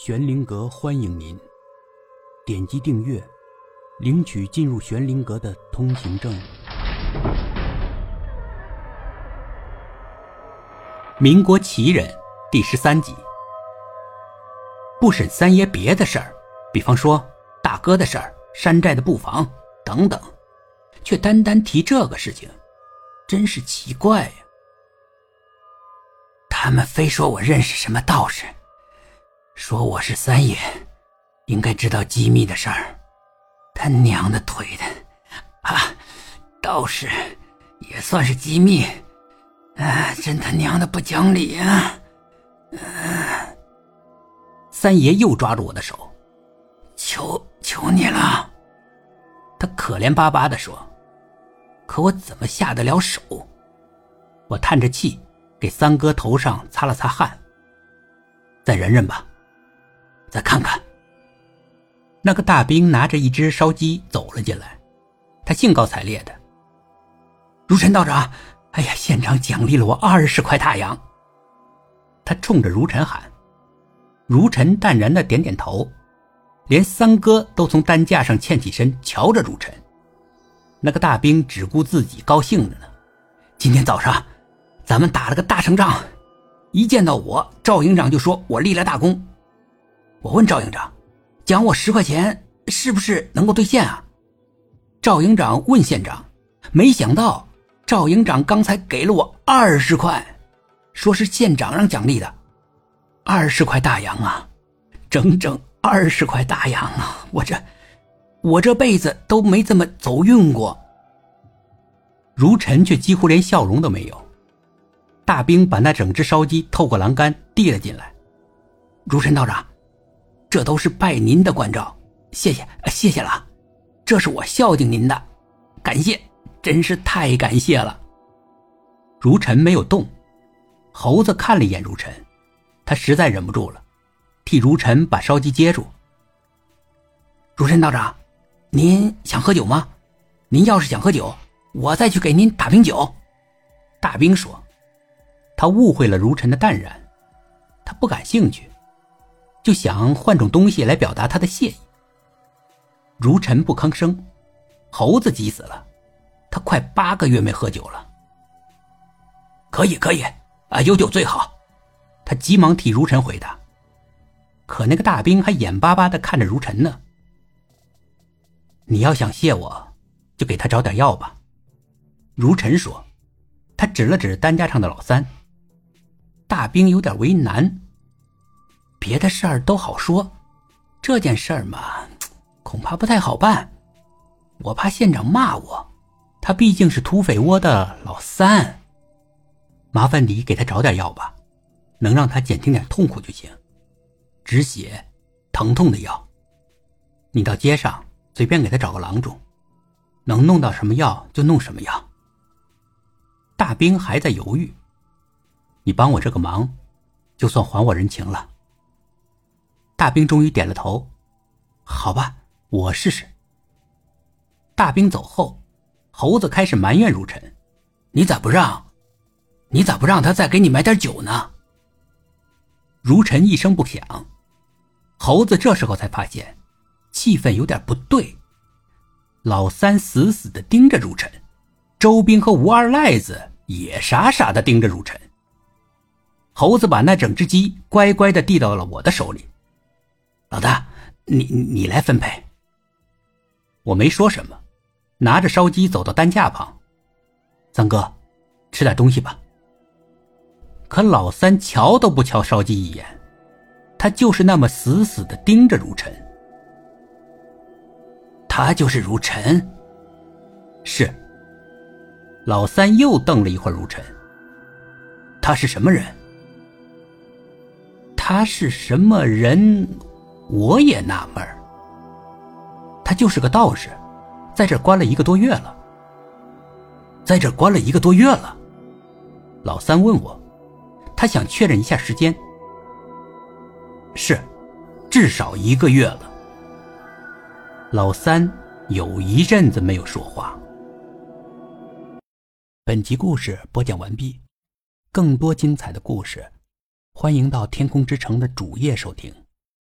玄灵阁欢迎您，点击订阅，领取进入玄灵阁的通行证。民国奇人第十三集，不审三爷别的事儿，比方说大哥的事儿、山寨的布防等等，却单单提这个事情，真是奇怪呀！他们非说我认识什么道士。说我是三爷，应该知道机密的事儿。他娘的腿的，啊，道士也算是机密，啊，真他娘的不讲理啊！三爷又抓住我的手，求求你了。他可怜巴巴的说：“可我怎么下得了手？”我叹着气，给三哥头上擦了擦汗。再忍忍吧。再看看，那个大兵拿着一只烧鸡走了进来，他兴高采烈的：“如尘道长，哎呀，县长奖励了我二十块大洋。”他冲着如尘喊，如尘淡然的点点头，连三哥都从担架上欠起身瞧着如尘。那个大兵只顾自己高兴着呢。今天早上，咱们打了个大胜仗，一见到我，赵营长就说我立了大功。我问赵营长：“奖我十块钱，是不是能够兑现啊？”赵营长问县长：“没想到赵营长刚才给了我二十块，说是县长让奖励的，二十块大洋啊，整整二十块大洋啊！我这，我这辈子都没这么走运过。”如尘却几乎连笑容都没有。大兵把那整只烧鸡透过栏杆递了进来，如尘道长。这都是拜您的关照，谢谢，谢谢了，这是我孝敬您的，感谢，真是太感谢了。如尘没有动，猴子看了一眼如尘，他实在忍不住了，替如尘把烧鸡接住。如尘道长，您想喝酒吗？您要是想喝酒，我再去给您打瓶酒。大兵说，他误会了如尘的淡然，他不感兴趣。就想换种东西来表达他的谢意。如尘不吭声，猴子急死了，他快八个月没喝酒了。可以可以啊，有酒最好。他急忙替如尘回答。可那个大兵还眼巴巴的看着如尘呢。你要想谢我，就给他找点药吧。如尘说，他指了指担架上的老三。大兵有点为难。别的事儿都好说，这件事儿嘛，恐怕不太好办。我怕县长骂我，他毕竟是土匪窝的老三。麻烦你给他找点药吧，能让他减轻点痛苦就行。止血、疼痛的药。你到街上随便给他找个郎中，能弄到什么药就弄什么药。大兵还在犹豫，你帮我这个忙，就算还我人情了。大兵终于点了头，好吧，我试试。大兵走后，猴子开始埋怨如尘：“你咋不让？你咋不让他再给你买点酒呢？”如尘一声不响。猴子这时候才发现，气氛有点不对。老三死死的盯着如尘，周兵和吴二赖子也傻傻的盯着如尘。猴子把那整只鸡乖乖的递到了我的手里。老大，你你来分配。我没说什么，拿着烧鸡走到担架旁。三哥，吃点东西吧。可老三瞧都不瞧烧鸡一眼，他就是那么死死的盯着如尘。他就是如尘。是。老三又瞪了一会儿如尘。他是什么人？他是什么人？我也纳闷儿，他就是个道士，在这关了一个多月了，在这关了一个多月了。老三问我，他想确认一下时间。是，至少一个月了。老三有一阵子没有说话。本集故事播讲完毕，更多精彩的故事，欢迎到天空之城的主页收听。